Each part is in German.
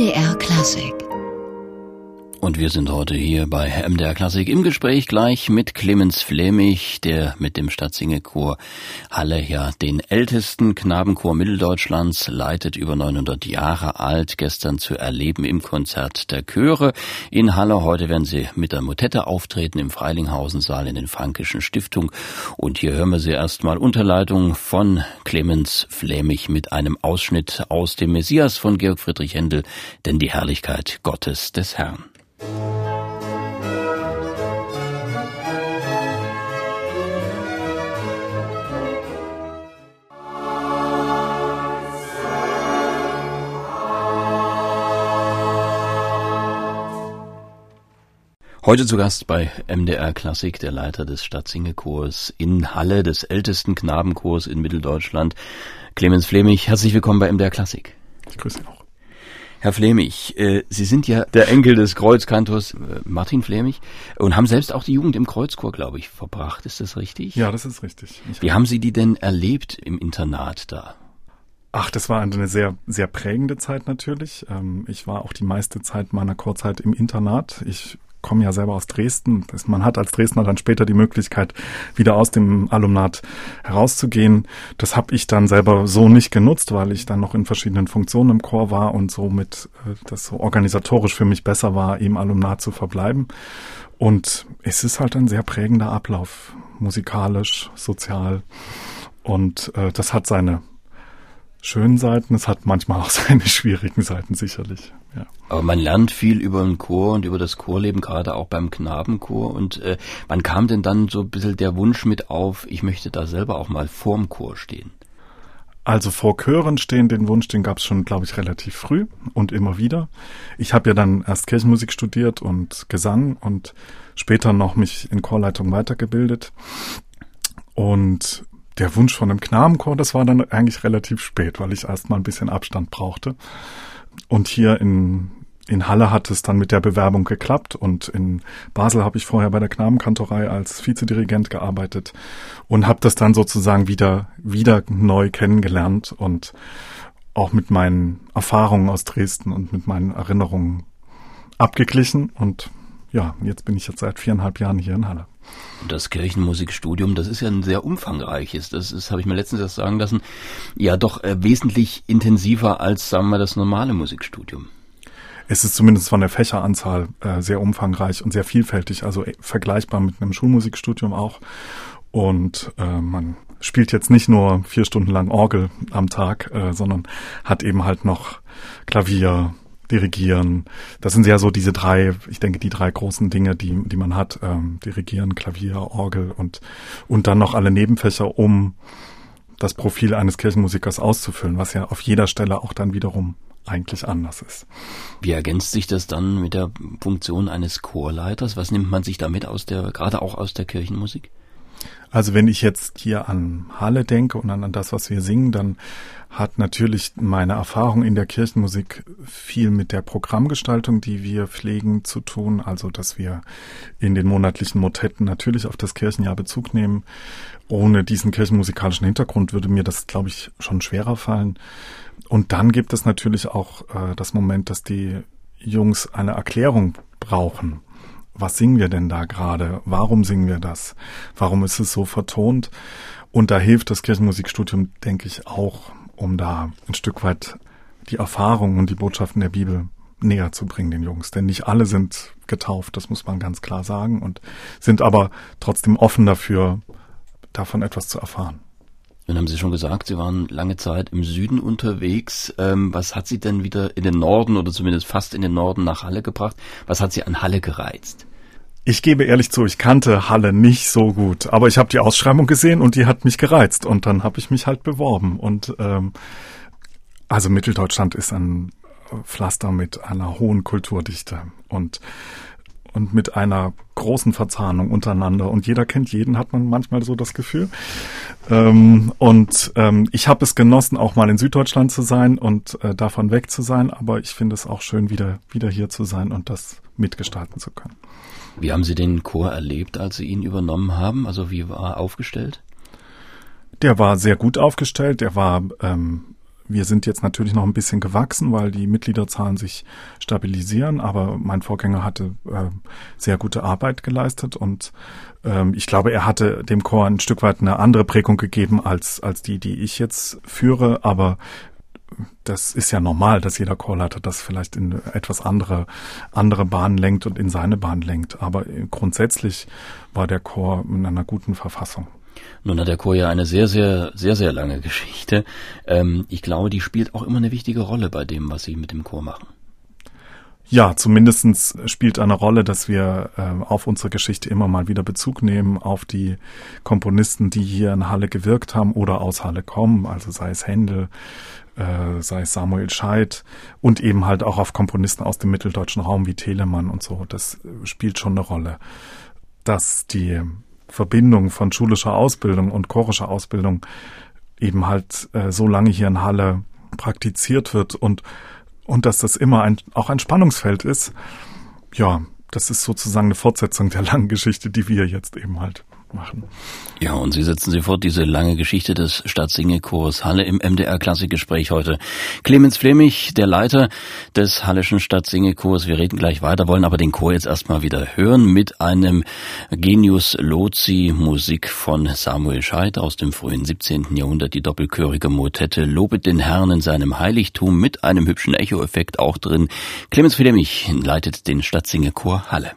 MDR Klassik und wir sind heute hier bei MDR Klassik im Gespräch gleich mit Clemens Flemich, der mit dem Stadtsingechor Halle ja den ältesten Knabenchor Mitteldeutschlands leitet, über 900 Jahre alt, gestern zu erleben im Konzert der Chöre in Halle. Heute werden sie mit der Motette auftreten im Freilinghausensaal in den Frankischen Stiftung. Und hier hören wir sie erstmal Unterleitung von Clemens Flemich mit einem Ausschnitt aus dem Messias von Georg Friedrich Händel, denn die Herrlichkeit Gottes des Herrn. Heute zu Gast bei MDR Klassik der Leiter des Stadtsingechors in Halle, des ältesten Knabenchors in Mitteldeutschland, Clemens Flemich. Herzlich willkommen bei MDR Klassik. Ich grüße auch. Herr Flemich, äh, Sie sind ja der Enkel des Kreuzkantors äh, Martin Flemich und haben selbst auch die Jugend im Kreuzchor, glaube ich, verbracht. Ist das richtig? Ja, das ist richtig. Ich Wie haben Sie die denn erlebt im Internat da? Ach, das war eine sehr, sehr prägende Zeit natürlich. Ähm, ich war auch die meiste Zeit meiner Chorzeit im Internat. Ich komme ja selber aus Dresden. Man hat als Dresdner dann später die Möglichkeit, wieder aus dem Alumnat herauszugehen. Das habe ich dann selber so nicht genutzt, weil ich dann noch in verschiedenen Funktionen im Chor war und somit äh, das so organisatorisch für mich besser war, im Alumnat zu verbleiben. Und es ist halt ein sehr prägender Ablauf, musikalisch, sozial. Und äh, das hat seine schönen Seiten, es hat manchmal auch seine schwierigen Seiten sicherlich. Ja. Aber man lernt viel über den Chor und über das Chorleben, gerade auch beim Knabenchor. Und äh, wann kam denn dann so ein bisschen der Wunsch mit auf, ich möchte da selber auch mal vorm Chor stehen? Also vor Chören stehen, den Wunsch, den gab es schon, glaube ich, relativ früh und immer wieder. Ich habe ja dann erst Kirchenmusik studiert und Gesang und später noch mich in Chorleitung weitergebildet. Und der Wunsch von einem Knabenchor, das war dann eigentlich relativ spät, weil ich erst mal ein bisschen Abstand brauchte. Und hier in, in Halle hat es dann mit der Bewerbung geklappt und in Basel habe ich vorher bei der Knabenkantorei als Vizedirigent gearbeitet und habe das dann sozusagen wieder, wieder neu kennengelernt und auch mit meinen Erfahrungen aus Dresden und mit meinen Erinnerungen abgeglichen und ja, jetzt bin ich jetzt seit viereinhalb Jahren hier in Halle. Das Kirchenmusikstudium, das ist ja ein sehr umfangreiches. Das ist, habe ich mir letztens erst sagen lassen, ja doch äh, wesentlich intensiver als, sagen wir, das normale Musikstudium. Es ist zumindest von der Fächeranzahl äh, sehr umfangreich und sehr vielfältig, also äh, vergleichbar mit einem Schulmusikstudium auch. Und äh, man spielt jetzt nicht nur vier Stunden lang Orgel am Tag, äh, sondern hat eben halt noch Klavier, Dirigieren. Das sind ja so diese drei, ich denke, die drei großen Dinge, die, die man hat. Ähm, Dirigieren, Klavier, Orgel und, und dann noch alle Nebenfächer, um das Profil eines Kirchenmusikers auszufüllen, was ja auf jeder Stelle auch dann wiederum eigentlich anders ist. Wie ergänzt sich das dann mit der Funktion eines Chorleiters? Was nimmt man sich damit aus der, gerade auch aus der Kirchenmusik? Also wenn ich jetzt hier an Halle denke und an, das, was wir singen, dann hat natürlich meine Erfahrung in der Kirchenmusik viel mit der Programmgestaltung, die wir pflegen, zu tun. Also, dass wir in den monatlichen Motetten natürlich auf das Kirchenjahr Bezug nehmen. Ohne diesen kirchenmusikalischen Hintergrund würde mir das, glaube ich, schon schwerer fallen. Und dann gibt es natürlich auch äh, das Moment, dass die Jungs eine Erklärung brauchen was singen wir denn da gerade? Warum singen wir das? Warum ist es so vertont? Und da hilft das Kirchenmusikstudium, denke ich, auch, um da ein Stück weit die Erfahrungen und die Botschaften der Bibel näher zu bringen den Jungs. Denn nicht alle sind getauft, das muss man ganz klar sagen, und sind aber trotzdem offen dafür, davon etwas zu erfahren. Nun haben Sie schon gesagt, Sie waren lange Zeit im Süden unterwegs. Ähm, was hat Sie denn wieder in den Norden oder zumindest fast in den Norden nach Halle gebracht? Was hat Sie an Halle gereizt? Ich gebe ehrlich zu, ich kannte Halle nicht so gut, aber ich habe die Ausschreibung gesehen und die hat mich gereizt und dann habe ich mich halt beworben und ähm, also Mitteldeutschland ist ein Pflaster mit einer hohen Kulturdichte und und mit einer großen Verzahnung untereinander und jeder kennt jeden, hat man manchmal so das Gefühl. Ähm, und ähm, ich habe es genossen, auch mal in Süddeutschland zu sein und äh, davon weg zu sein, aber ich finde es auch schön, wieder, wieder hier zu sein und das mitgestalten zu können. Wie haben Sie den Chor erlebt, als Sie ihn übernommen haben? Also wie war er aufgestellt? Der war sehr gut aufgestellt, der war ähm, wir sind jetzt natürlich noch ein bisschen gewachsen, weil die Mitgliederzahlen sich stabilisieren, aber mein Vorgänger hatte äh, sehr gute Arbeit geleistet und ähm, ich glaube, er hatte dem Chor ein Stück weit eine andere Prägung gegeben als, als die, die ich jetzt führe, aber das ist ja normal, dass jeder Chorleiter das vielleicht in etwas andere, andere Bahn lenkt und in seine Bahn lenkt. Aber grundsätzlich war der Chor in einer guten Verfassung. Nun hat der Chor ja eine sehr, sehr, sehr, sehr lange Geschichte. Ähm, ich glaube, die spielt auch immer eine wichtige Rolle bei dem, was Sie mit dem Chor machen. Ja, zumindestens spielt eine Rolle, dass wir äh, auf unsere Geschichte immer mal wieder Bezug nehmen, auf die Komponisten, die hier in Halle gewirkt haben oder aus Halle kommen, also sei es Händel, äh, sei es Samuel Scheidt und eben halt auch auf Komponisten aus dem mitteldeutschen Raum wie Telemann und so. Das spielt schon eine Rolle. Dass die Verbindung von schulischer Ausbildung und chorischer Ausbildung eben halt äh, so lange hier in Halle praktiziert wird und und dass das immer ein, auch ein Spannungsfeld ist, ja, das ist sozusagen eine Fortsetzung der langen Geschichte, die wir jetzt eben halt machen. Ja, und Sie setzen Sie fort, diese lange Geschichte des Stadtsingechors Halle im MDR Klassikgespräch heute. Clemens Flemich, der Leiter des Halleschen Stadtsingechors. Wir reden gleich weiter, wollen aber den Chor jetzt erstmal wieder hören mit einem Genius Lozi Musik von Samuel Scheidt aus dem frühen 17. Jahrhundert, die doppelchörige Motette Lobet den Herrn in seinem Heiligtum mit einem hübschen Echoeffekt auch drin. Clemens Flemich leitet den Stadtsingechor Halle.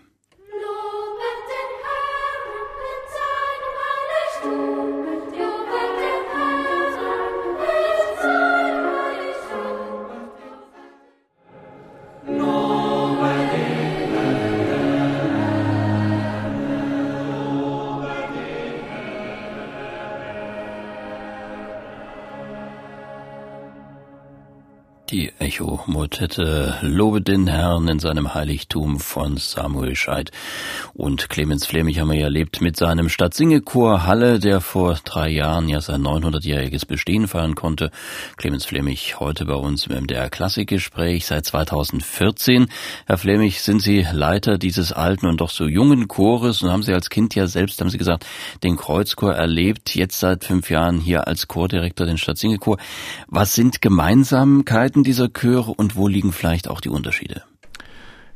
Echo-Motette Lobe den Herrn in seinem Heiligtum von Samuel Scheid. Und Clemens Flemich haben wir ja erlebt mit seinem Stadtsingechor Halle, der vor drei Jahren ja sein 900-jähriges Bestehen feiern konnte. Clemens Flemich heute bei uns im MDR Klassikgespräch seit 2014. Herr Flemich, sind Sie Leiter dieses alten und doch so jungen Chores und haben Sie als Kind ja selbst, haben Sie gesagt, den Kreuzchor erlebt, jetzt seit fünf Jahren hier als Chordirektor den Stadtsingechor. Was sind Gemeinsamkeiten dieser Chöre und wo liegen vielleicht auch die Unterschiede?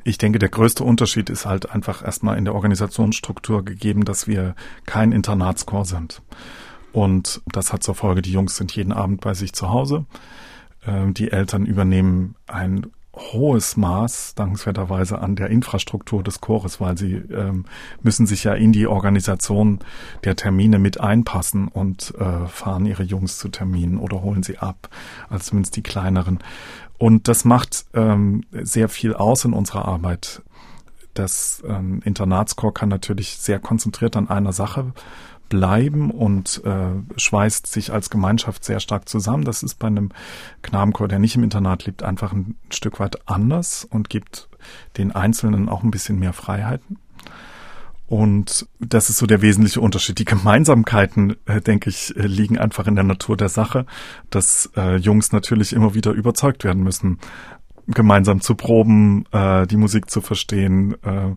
Ich denke, der größte Unterschied ist halt einfach erstmal in der Organisationsstruktur gegeben, dass wir kein Internatschor sind. Und das hat zur Folge, die Jungs sind jeden Abend bei sich zu Hause. Ähm, die Eltern übernehmen ein hohes Maß, dankenswerterweise, an der Infrastruktur des Chores, weil sie ähm, müssen sich ja in die Organisation der Termine mit einpassen und äh, fahren ihre Jungs zu Terminen oder holen sie ab, also zumindest die kleineren. Und das macht ähm, sehr viel aus in unserer Arbeit. Das ähm, Internatschor kann natürlich sehr konzentriert an einer Sache bleiben und äh, schweißt sich als Gemeinschaft sehr stark zusammen. Das ist bei einem Knabenchor, der nicht im Internat lebt, einfach ein Stück weit anders und gibt den Einzelnen auch ein bisschen mehr Freiheiten. Und das ist so der wesentliche Unterschied. Die Gemeinsamkeiten, äh, denke ich, äh, liegen einfach in der Natur der Sache, dass äh, Jungs natürlich immer wieder überzeugt werden müssen, gemeinsam zu proben, äh, die Musik zu verstehen äh,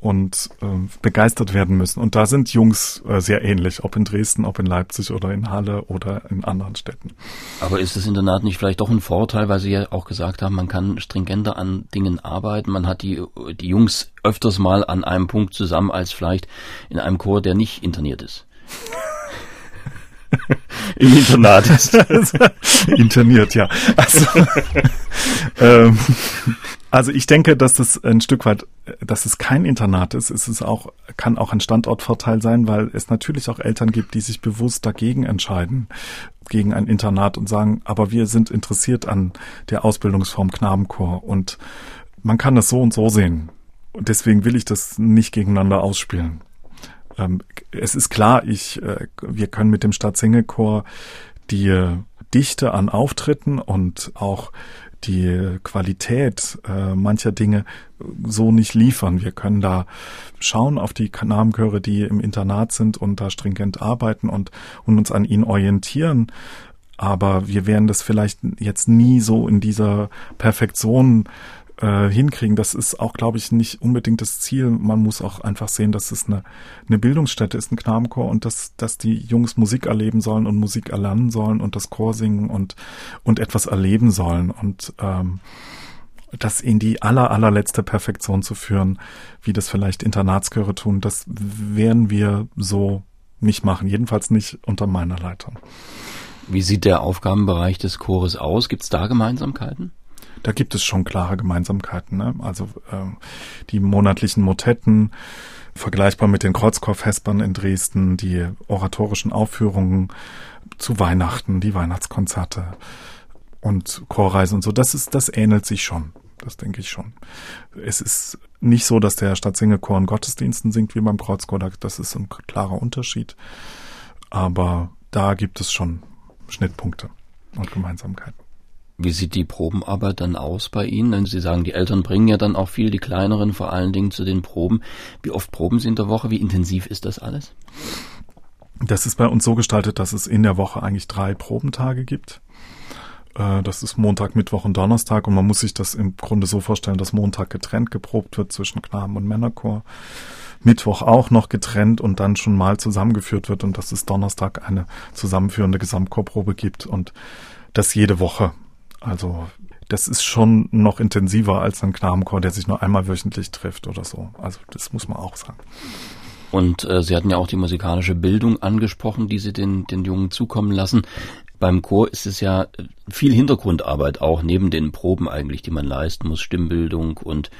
und äh, begeistert werden müssen. Und da sind Jungs äh, sehr ähnlich, ob in Dresden, ob in Leipzig oder in Halle oder in anderen Städten. Aber ist das Internat nicht vielleicht doch ein Vorteil, weil Sie ja auch gesagt haben, man kann stringenter an Dingen arbeiten, man hat die, die Jungs öfters mal an einem Punkt zusammen als vielleicht in einem Chor, der nicht interniert ist? Im Internat ist. Interniert, ja. Also, ähm, also ich denke, dass es ein Stück weit, dass es kein Internat ist. Es ist auch, kann auch ein Standortvorteil sein, weil es natürlich auch Eltern gibt, die sich bewusst dagegen entscheiden, gegen ein Internat und sagen, aber wir sind interessiert an der Ausbildungsform Knabenchor und man kann das so und so sehen. Und deswegen will ich das nicht gegeneinander ausspielen. Ähm, es ist klar, ich, äh, wir können mit dem Stadtsingechor die Dichte an Auftritten und auch die Qualität äh, mancher Dinge so nicht liefern. Wir können da schauen auf die Kanabenchöre, die im Internat sind und da stringent arbeiten und, und uns an ihnen orientieren. Aber wir werden das vielleicht jetzt nie so in dieser Perfektion äh, hinkriegen. Das ist auch, glaube ich, nicht unbedingt das Ziel. Man muss auch einfach sehen, dass es eine, eine Bildungsstätte ist, ein Knabenchor und dass, dass die Jungs Musik erleben sollen und Musik erlernen sollen und das Chor singen und, und etwas erleben sollen und ähm, das in die aller, allerletzte Perfektion zu führen, wie das vielleicht Internatschöre tun, das werden wir so nicht machen. Jedenfalls nicht unter meiner Leitung. Wie sieht der Aufgabenbereich des Chores aus? Gibt es da Gemeinsamkeiten? Da gibt es schon klare Gemeinsamkeiten. Ne? Also äh, die monatlichen Motetten, vergleichbar mit den Kreuzchorfespern in Dresden, die oratorischen Aufführungen zu Weihnachten, die Weihnachtskonzerte und Chorreisen und so. Das ist, das ähnelt sich schon. Das denke ich schon. Es ist nicht so, dass der Stadtsingechor in Gottesdiensten singt wie beim Kreuzchor. Das ist ein klarer Unterschied. Aber da gibt es schon Schnittpunkte und Gemeinsamkeiten. Wie sieht die Probenarbeit dann aus bei Ihnen? Denn Sie sagen, die Eltern bringen ja dann auch viel, die kleineren vor allen Dingen zu den Proben. Wie oft proben Sie in der Woche? Wie intensiv ist das alles? Das ist bei uns so gestaltet, dass es in der Woche eigentlich drei Probentage gibt. Äh, das ist Montag, Mittwoch und Donnerstag und man muss sich das im Grunde so vorstellen, dass Montag getrennt geprobt wird zwischen Knaben- und Männerchor. Mittwoch auch noch getrennt und dann schon mal zusammengeführt wird und dass es Donnerstag eine zusammenführende Gesamtchorprobe gibt und das jede Woche. Also das ist schon noch intensiver als ein Knabenchor, der sich nur einmal wöchentlich trifft oder so. Also das muss man auch sagen. Und äh, Sie hatten ja auch die musikalische Bildung angesprochen, die Sie den, den Jungen zukommen lassen. Beim Chor ist es ja viel Hintergrundarbeit auch neben den Proben eigentlich, die man leisten muss, Stimmbildung und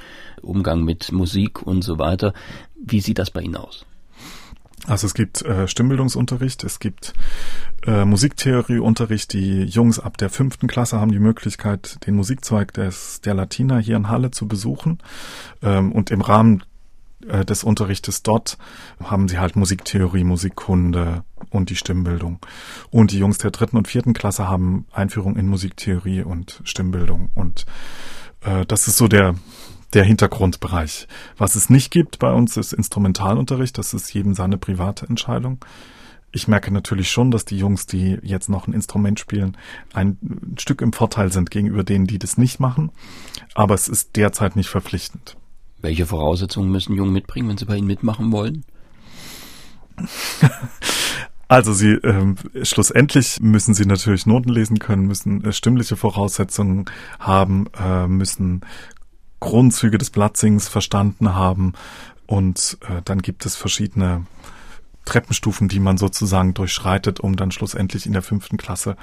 Umgang mit Musik und so weiter. Wie sieht das bei Ihnen aus? Also es gibt äh, Stimmbildungsunterricht, es gibt äh, Musiktheorieunterricht. Die Jungs ab der fünften Klasse haben die Möglichkeit, den Musikzweig des, der Latina hier in Halle zu besuchen. Ähm, und im Rahmen äh, des Unterrichtes dort haben sie halt Musiktheorie, Musikkunde und die Stimmbildung. Und die Jungs der dritten und vierten Klasse haben Einführung in Musiktheorie und Stimmbildung. Und äh, das ist so der der Hintergrundbereich. Was es nicht gibt bei uns ist Instrumentalunterricht. Das ist jedem seine private Entscheidung. Ich merke natürlich schon, dass die Jungs, die jetzt noch ein Instrument spielen, ein Stück im Vorteil sind gegenüber denen, die das nicht machen. Aber es ist derzeit nicht verpflichtend. Welche Voraussetzungen müssen Jungen mitbringen, wenn sie bei Ihnen mitmachen wollen? Also sie ähm, schlussendlich müssen sie natürlich Noten lesen können, müssen äh, stimmliche Voraussetzungen haben, äh, müssen Grundzüge des Blattsings verstanden haben und äh, dann gibt es verschiedene Treppenstufen, die man sozusagen durchschreitet, um dann schlussendlich in der fünften Klasse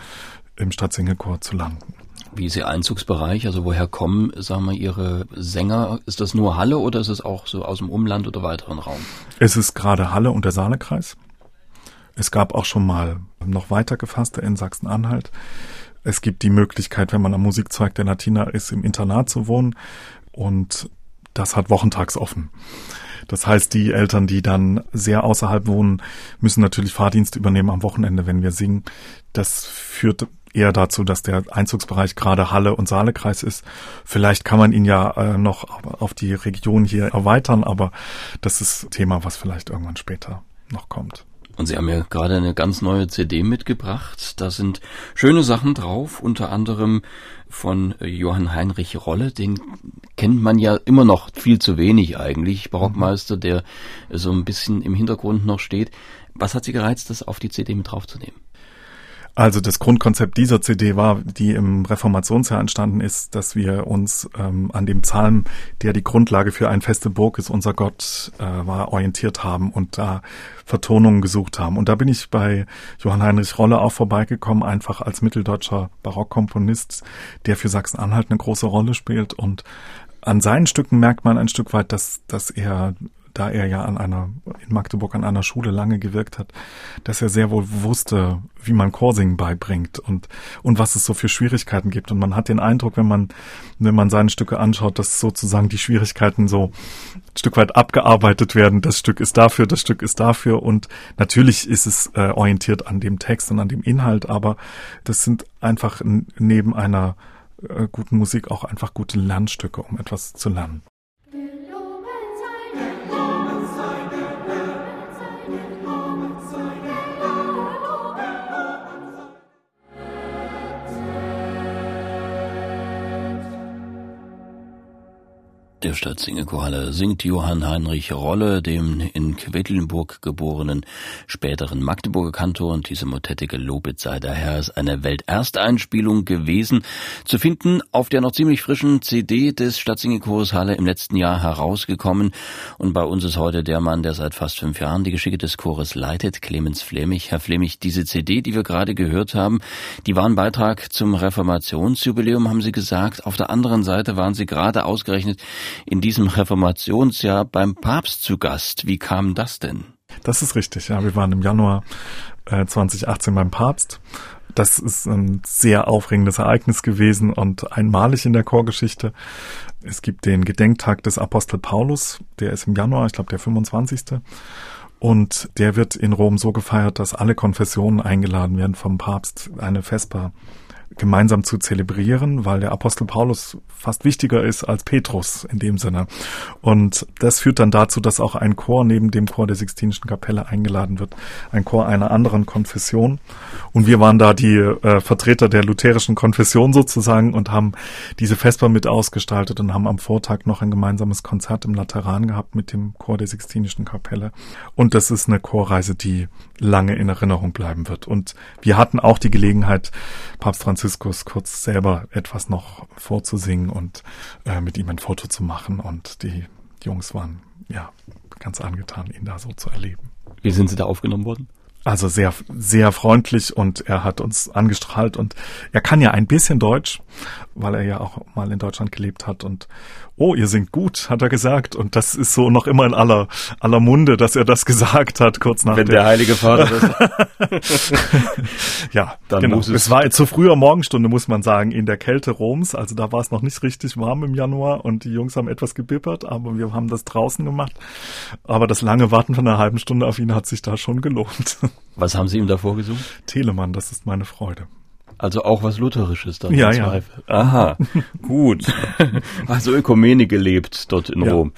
im Stadtsingelchor zu landen. Wie ist Ihr Einzugsbereich? Also woher kommen, sagen wir, Ihre Sänger? Ist das nur Halle oder ist es auch so aus dem Umland oder weiteren Raum? Es ist gerade Halle und der Saalekreis. Es gab auch schon mal noch weiter gefasste in Sachsen-Anhalt. Es gibt die Möglichkeit, wenn man am Musikzweig der Latina ist, im Internat zu wohnen und das hat wochentags offen. Das heißt, die Eltern, die dann sehr außerhalb wohnen, müssen natürlich Fahrdienst übernehmen am Wochenende, wenn wir singen. Das führt eher dazu, dass der Einzugsbereich gerade Halle und Saalekreis ist. Vielleicht kann man ihn ja äh, noch auf die Region hier erweitern, aber das ist Thema, was vielleicht irgendwann später noch kommt. Und Sie haben ja gerade eine ganz neue CD mitgebracht. Da sind schöne Sachen drauf, unter anderem von Johann Heinrich Rolle. Den kennt man ja immer noch viel zu wenig eigentlich. Barockmeister, der so ein bisschen im Hintergrund noch steht. Was hat Sie gereizt, das auf die CD mit draufzunehmen? Also das Grundkonzept dieser CD war, die im Reformationsjahr entstanden ist, dass wir uns ähm, an dem Psalm, der die Grundlage für ein feste Burg ist, unser Gott äh, war, orientiert haben und da Vertonungen gesucht haben. Und da bin ich bei Johann Heinrich Rolle auch vorbeigekommen, einfach als mitteldeutscher Barockkomponist, der für Sachsen-Anhalt eine große Rolle spielt und an seinen Stücken merkt man ein Stück weit, dass, dass er da er ja an einer, in Magdeburg an einer Schule lange gewirkt hat, dass er sehr wohl wusste, wie man Chorsingen beibringt und, und was es so für Schwierigkeiten gibt. Und man hat den Eindruck, wenn man, wenn man seine Stücke anschaut, dass sozusagen die Schwierigkeiten so ein Stück weit abgearbeitet werden. Das Stück ist dafür, das Stück ist dafür. Und natürlich ist es äh, orientiert an dem Text und an dem Inhalt, aber das sind einfach neben einer äh, guten Musik auch einfach gute Lernstücke, um etwas zu lernen. Der Stadtsingekohalle singt Johann Heinrich Rolle, dem in Quedlinburg geborenen späteren Magdeburger Kantor und diese Motette gelobet sei ist eine Weltersteinspielung gewesen, zu finden auf der noch ziemlich frischen CD des Stadtsingechores Halle im letzten Jahr herausgekommen und bei uns ist heute der Mann, der seit fast fünf Jahren die Geschicke des Chores leitet, Clemens Flemich. Herr Flemich, diese CD, die wir gerade gehört haben, die war ein Beitrag zum Reformationsjubiläum, haben Sie gesagt. Auf der anderen Seite waren Sie gerade ausgerechnet in diesem Reformationsjahr beim Papst zu Gast. Wie kam das denn? Das ist richtig, ja. Wir waren im Januar äh, 2018 beim Papst. Das ist ein sehr aufregendes Ereignis gewesen und einmalig in der Chorgeschichte. Es gibt den Gedenktag des Apostel Paulus, der ist im Januar, ich glaube der 25. Und der wird in Rom so gefeiert, dass alle Konfessionen eingeladen werden vom Papst, eine Vesper gemeinsam zu zelebrieren, weil der Apostel Paulus fast wichtiger ist als Petrus in dem Sinne. Und das führt dann dazu, dass auch ein Chor neben dem Chor der Sixtinischen Kapelle eingeladen wird, ein Chor einer anderen Konfession. Und wir waren da die äh, Vertreter der lutherischen Konfession sozusagen und haben diese Vesper mit ausgestaltet und haben am Vortag noch ein gemeinsames Konzert im Lateran gehabt mit dem Chor der Sixtinischen Kapelle. Und das ist eine Chorreise, die lange in Erinnerung bleiben wird. Und wir hatten auch die Gelegenheit, Papst Franziskus kurz selber etwas noch vorzusingen und äh, mit ihm ein Foto zu machen. Und die Jungs waren ja ganz angetan, ihn da so zu erleben. Wie sind Sie da aufgenommen worden? Also sehr, sehr freundlich und er hat uns angestrahlt und er kann ja ein bisschen Deutsch, weil er ja auch mal in Deutschland gelebt hat und oh, ihr singt gut, hat er gesagt. Und das ist so noch immer in aller, aller Munde, dass er das gesagt hat, kurz nach Wenn der Heilige Vater das Ja, dann genau. muss es, es war zu früher Morgenstunde, muss man sagen, in der Kälte Roms. Also da war es noch nicht richtig warm im Januar und die Jungs haben etwas gebippert, aber wir haben das draußen gemacht. Aber das lange Warten von einer halben Stunde auf ihn hat sich da schon gelohnt. Was haben Sie ihm da vorgesungen? Telemann, das ist meine Freude. Also auch was Lutherisches dann. Ja, ja. Aha, gut. Also Ökumene gelebt dort in ja. Rom.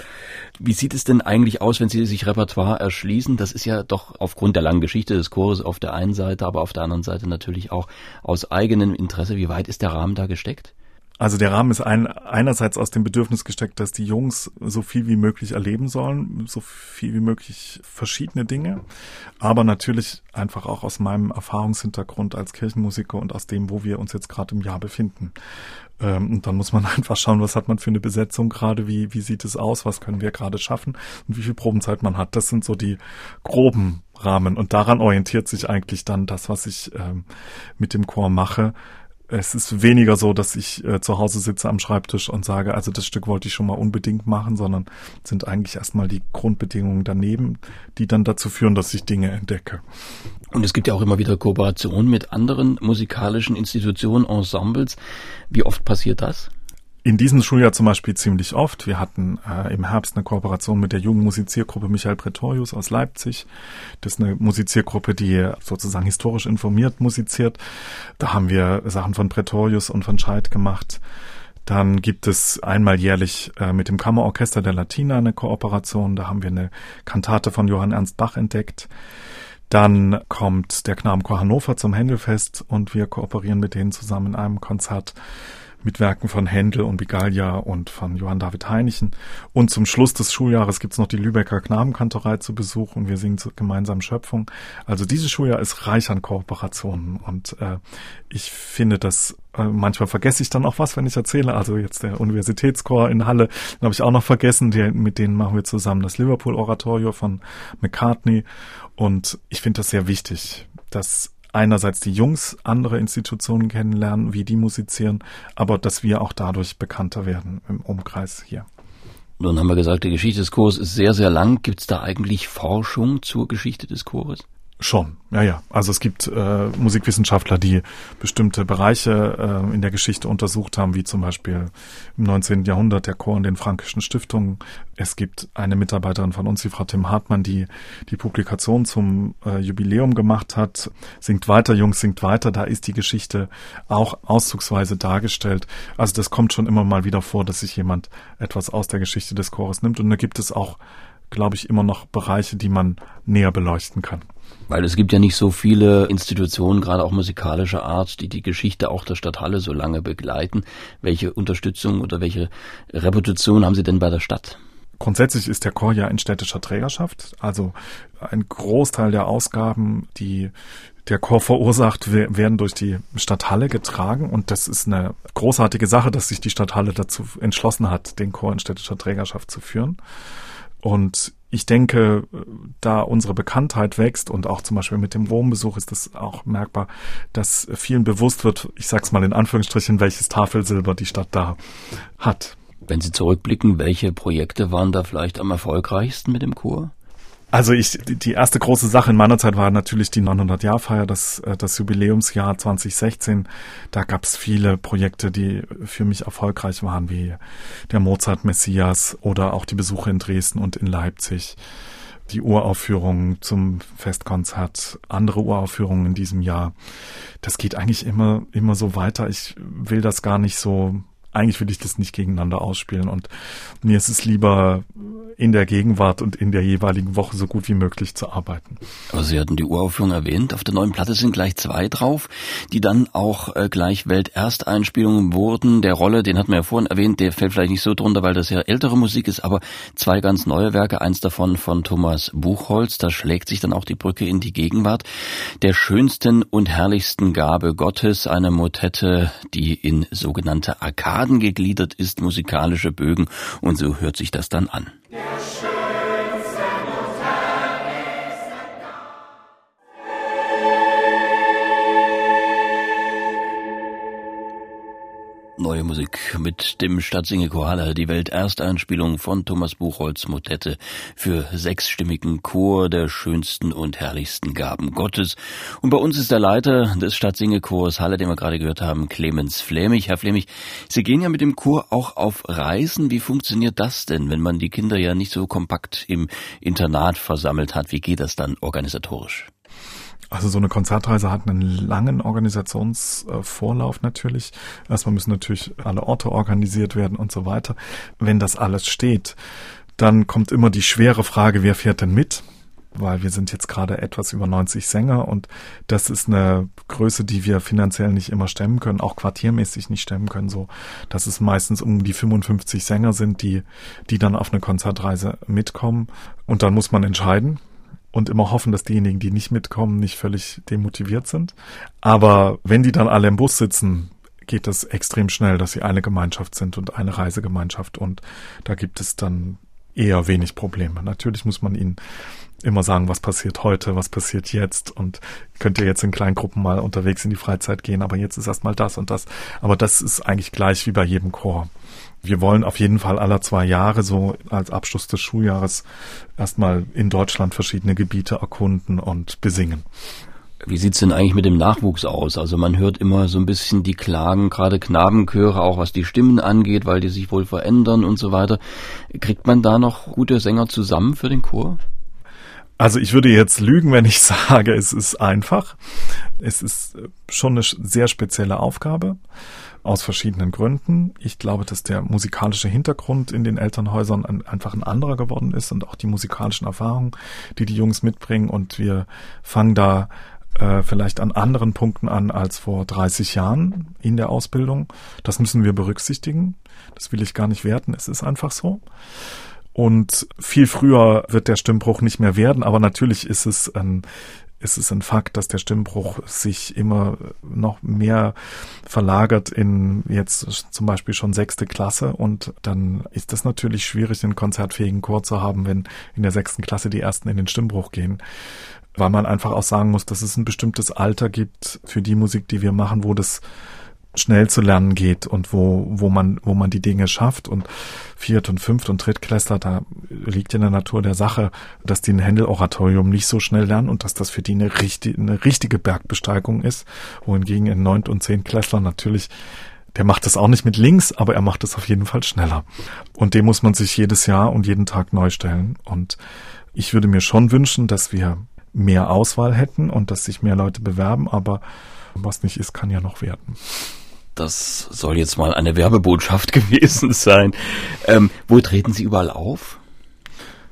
Wie sieht es denn eigentlich aus, wenn Sie sich Repertoire erschließen? Das ist ja doch aufgrund der langen Geschichte des Chores auf der einen Seite, aber auf der anderen Seite natürlich auch aus eigenem Interesse. Wie weit ist der Rahmen da gesteckt? Also der Rahmen ist ein, einerseits aus dem Bedürfnis gesteckt, dass die Jungs so viel wie möglich erleben sollen, so viel wie möglich verschiedene Dinge, aber natürlich einfach auch aus meinem Erfahrungshintergrund als Kirchenmusiker und aus dem, wo wir uns jetzt gerade im Jahr befinden. Ähm, und dann muss man einfach schauen, was hat man für eine Besetzung gerade, wie, wie sieht es aus, was können wir gerade schaffen und wie viel Probenzeit man hat. Das sind so die groben Rahmen und daran orientiert sich eigentlich dann das, was ich ähm, mit dem Chor mache es ist weniger so, dass ich äh, zu Hause sitze am Schreibtisch und sage, also das Stück wollte ich schon mal unbedingt machen, sondern sind eigentlich erstmal die Grundbedingungen daneben, die dann dazu führen, dass ich Dinge entdecke. Und es gibt ja auch immer wieder Kooperationen mit anderen musikalischen Institutionen, Ensembles. Wie oft passiert das? In diesem Schuljahr zum Beispiel ziemlich oft. Wir hatten äh, im Herbst eine Kooperation mit der Jugendmusiziergruppe Michael Pretorius aus Leipzig. Das ist eine Musiziergruppe, die sozusagen historisch informiert musiziert. Da haben wir Sachen von Pretorius und von Scheid gemacht. Dann gibt es einmal jährlich äh, mit dem Kammerorchester der Latina eine Kooperation. Da haben wir eine Kantate von Johann Ernst Bach entdeckt. Dann kommt der Knabenchor Hannover zum Händelfest und wir kooperieren mit denen zusammen in einem Konzert mit Werken von Händel und Bigalia und von Johann David Heinichen. Und zum Schluss des Schuljahres gibt's noch die Lübecker Knabenkantorei zu Besuch und wir singen gemeinsam Schöpfung. Also dieses Schuljahr ist reich an Kooperationen und äh, ich finde das äh, manchmal vergesse ich dann auch was, wenn ich erzähle. Also jetzt der Universitätschor in Halle, den habe ich auch noch vergessen. Die, mit denen machen wir zusammen das Liverpool Oratorio von McCartney. Und ich finde das sehr wichtig, dass einerseits die Jungs andere Institutionen kennenlernen, wie die musizieren, aber dass wir auch dadurch bekannter werden im Umkreis hier. Nun haben wir gesagt, die Geschichte des Chores ist sehr, sehr lang. Gibt es da eigentlich Forschung zur Geschichte des Chores? Schon, ja, ja. Also es gibt äh, Musikwissenschaftler, die bestimmte Bereiche äh, in der Geschichte untersucht haben, wie zum Beispiel im 19. Jahrhundert der Chor in den frankischen Stiftungen. Es gibt eine Mitarbeiterin von uns, die Frau Tim Hartmann, die die Publikation zum äh, Jubiläum gemacht hat. Singt weiter, Jungs, singt weiter. Da ist die Geschichte auch auszugsweise dargestellt. Also das kommt schon immer mal wieder vor, dass sich jemand etwas aus der Geschichte des Chores nimmt. Und da gibt es auch, glaube ich, immer noch Bereiche, die man näher beleuchten kann. Weil es gibt ja nicht so viele Institutionen, gerade auch musikalischer Art, die die Geschichte auch der Stadt Halle so lange begleiten. Welche Unterstützung oder welche Reputation haben Sie denn bei der Stadt? Grundsätzlich ist der Chor ja in städtischer Trägerschaft. Also ein Großteil der Ausgaben, die der Chor verursacht, werden durch die Stadthalle getragen. Und das ist eine großartige Sache, dass sich die Stadthalle dazu entschlossen hat, den Chor in städtischer Trägerschaft zu führen. Und ich denke, da unsere Bekanntheit wächst und auch zum Beispiel mit dem Rom-Besuch ist es auch merkbar, dass vielen bewusst wird, ich sag's mal in Anführungsstrichen, welches Tafelsilber die Stadt da hat. Wenn Sie zurückblicken, welche Projekte waren da vielleicht am erfolgreichsten mit dem Chor? Also ich, die erste große Sache in meiner Zeit war natürlich die 900-Jahr-Feier, das, äh, das Jubiläumsjahr 2016. Da gab es viele Projekte, die für mich erfolgreich waren, wie der Mozart Messias oder auch die Besuche in Dresden und in Leipzig, die Uraufführungen zum Festkonzert, andere Uraufführungen in diesem Jahr. Das geht eigentlich immer, immer so weiter. Ich will das gar nicht so eigentlich will ich das nicht gegeneinander ausspielen und mir ist es lieber in der Gegenwart und in der jeweiligen Woche so gut wie möglich zu arbeiten. Aber Sie hatten die Uraufführung erwähnt. Auf der neuen Platte sind gleich zwei drauf, die dann auch äh, gleich Weltersteinspielungen wurden. Der Rolle, den hatten wir ja vorhin erwähnt, der fällt vielleicht nicht so drunter, weil das ja ältere Musik ist, aber zwei ganz neue Werke, eins davon von Thomas Buchholz, da schlägt sich dann auch die Brücke in die Gegenwart. Der schönsten und herrlichsten Gabe Gottes, eine Motette, die in sogenannte Arkaden gegliedert ist, musikalische Bögen und so hört sich das dann an. Yeah, Neue Musik mit dem Stadtsinge Koala, die Weltersteinspielung von Thomas Buchholz Motette für sechsstimmigen Chor der schönsten und herrlichsten Gaben Gottes. Und bei uns ist der Leiter des Stadtsingechors Halle, den wir gerade gehört haben, Clemens Flämig. Herr Flämig, Sie gehen ja mit dem Chor auch auf Reisen. Wie funktioniert das denn, wenn man die Kinder ja nicht so kompakt im Internat versammelt hat? Wie geht das dann organisatorisch? Also so eine Konzertreise hat einen langen Organisationsvorlauf natürlich. Erstmal müssen natürlich alle Orte organisiert werden und so weiter. Wenn das alles steht, dann kommt immer die schwere Frage, wer fährt denn mit? Weil wir sind jetzt gerade etwas über 90 Sänger und das ist eine Größe, die wir finanziell nicht immer stemmen können, auch quartiermäßig nicht stemmen können, so dass es meistens um die 55 Sänger sind, die, die dann auf eine Konzertreise mitkommen. Und dann muss man entscheiden, und immer hoffen, dass diejenigen, die nicht mitkommen, nicht völlig demotiviert sind. Aber wenn die dann alle im Bus sitzen, geht das extrem schnell, dass sie eine Gemeinschaft sind und eine Reisegemeinschaft und da gibt es dann eher wenig Probleme. Natürlich muss man ihnen immer sagen, was passiert heute, was passiert jetzt und könnt ihr jetzt in kleinen Gruppen mal unterwegs in die Freizeit gehen, aber jetzt ist erstmal das und das. Aber das ist eigentlich gleich wie bei jedem Chor. Wir wollen auf jeden Fall aller zwei Jahre so als Abschluss des Schuljahres erstmal in Deutschland verschiedene Gebiete erkunden und besingen. Wie sieht's denn eigentlich mit dem Nachwuchs aus? Also man hört immer so ein bisschen die Klagen, gerade Knabenchöre, auch was die Stimmen angeht, weil die sich wohl verändern und so weiter. Kriegt man da noch gute Sänger zusammen für den Chor? Also ich würde jetzt lügen, wenn ich sage, es ist einfach. Es ist schon eine sehr spezielle Aufgabe aus verschiedenen Gründen. Ich glaube, dass der musikalische Hintergrund in den Elternhäusern ein, einfach ein anderer geworden ist und auch die musikalischen Erfahrungen, die die Jungs mitbringen. Und wir fangen da äh, vielleicht an anderen Punkten an als vor 30 Jahren in der Ausbildung. Das müssen wir berücksichtigen. Das will ich gar nicht werten. Es ist einfach so. Und viel früher wird der Stimmbruch nicht mehr werden, aber natürlich ist es ein ist es ein Fakt, dass der Stimmbruch sich immer noch mehr verlagert in jetzt zum Beispiel schon sechste Klasse und dann ist das natürlich schwierig, einen konzertfähigen Chor zu haben, wenn in der sechsten Klasse die ersten in den Stimmbruch gehen. Weil man einfach auch sagen muss, dass es ein bestimmtes Alter gibt für die Musik, die wir machen, wo das schnell zu lernen geht und wo, wo man, wo man die Dinge schafft und Viert- und Fünft- und Drittklässler, da liegt in der Natur der Sache, dass die ein Händel-Oratorium nicht so schnell lernen und dass das für die eine, richtig, eine richtige Bergbesteigung ist, wohingegen ein Neunt- und Zehntklässler natürlich der macht das auch nicht mit links, aber er macht es auf jeden Fall schneller. Und dem muss man sich jedes Jahr und jeden Tag neu stellen. Und ich würde mir schon wünschen, dass wir mehr Auswahl hätten und dass sich mehr Leute bewerben, aber was nicht ist, kann ja noch werden. Das soll jetzt mal eine Werbebotschaft gewesen sein. Ähm, wo treten Sie überall auf?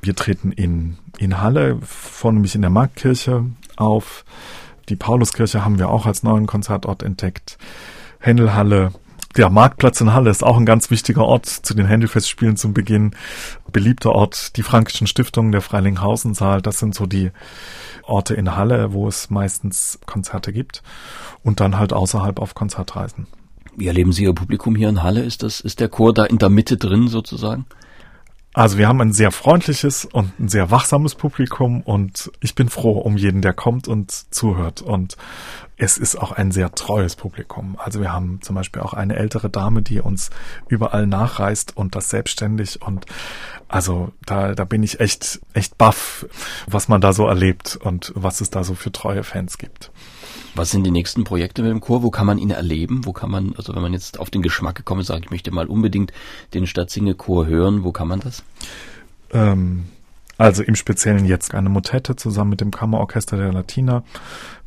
Wir treten in in Halle, vornehmlich in der Marktkirche auf. Die Pauluskirche haben wir auch als neuen Konzertort entdeckt. Händelhalle der Marktplatz in Halle ist auch ein ganz wichtiger Ort zu den Händelfestspielen zum Beginn. Beliebter Ort, die Frankischen Stiftungen, der Freilinghausensaal, das sind so die Orte in Halle, wo es meistens Konzerte gibt. Und dann halt außerhalb auf Konzertreisen. Wie erleben Sie Ihr Publikum hier in Halle? Ist das, ist der Chor da in der Mitte drin sozusagen? Also wir haben ein sehr freundliches und ein sehr wachsames Publikum und ich bin froh um jeden, der kommt und zuhört. Und es ist auch ein sehr treues Publikum. Also wir haben zum Beispiel auch eine ältere Dame, die uns überall nachreist und das selbstständig. Und also da, da bin ich echt, echt baff, was man da so erlebt und was es da so für treue Fans gibt. Was sind die nächsten Projekte mit dem Chor? Wo kann man ihn erleben? Wo kann man, also wenn man jetzt auf den Geschmack gekommen ist, sagt, ich möchte mal unbedingt den Stadtsinge-Chor hören, wo kann man das? Ähm, also im Speziellen jetzt eine Motette zusammen mit dem Kammerorchester der Latina,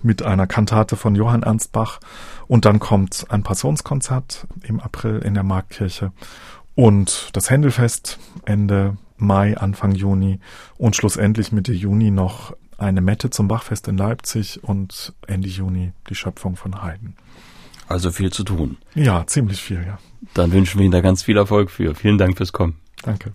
mit einer Kantate von Johann Ernst Bach und dann kommt ein Passionskonzert im April in der Marktkirche und das Händelfest Ende Mai, Anfang Juni und schlussendlich Mitte Juni noch eine Mette zum Bachfest in Leipzig und Ende Juni die Schöpfung von Haydn. Also viel zu tun. Ja, ziemlich viel, ja. Dann wünschen wir Ihnen da ganz viel Erfolg für. Vielen Dank fürs Kommen. Danke.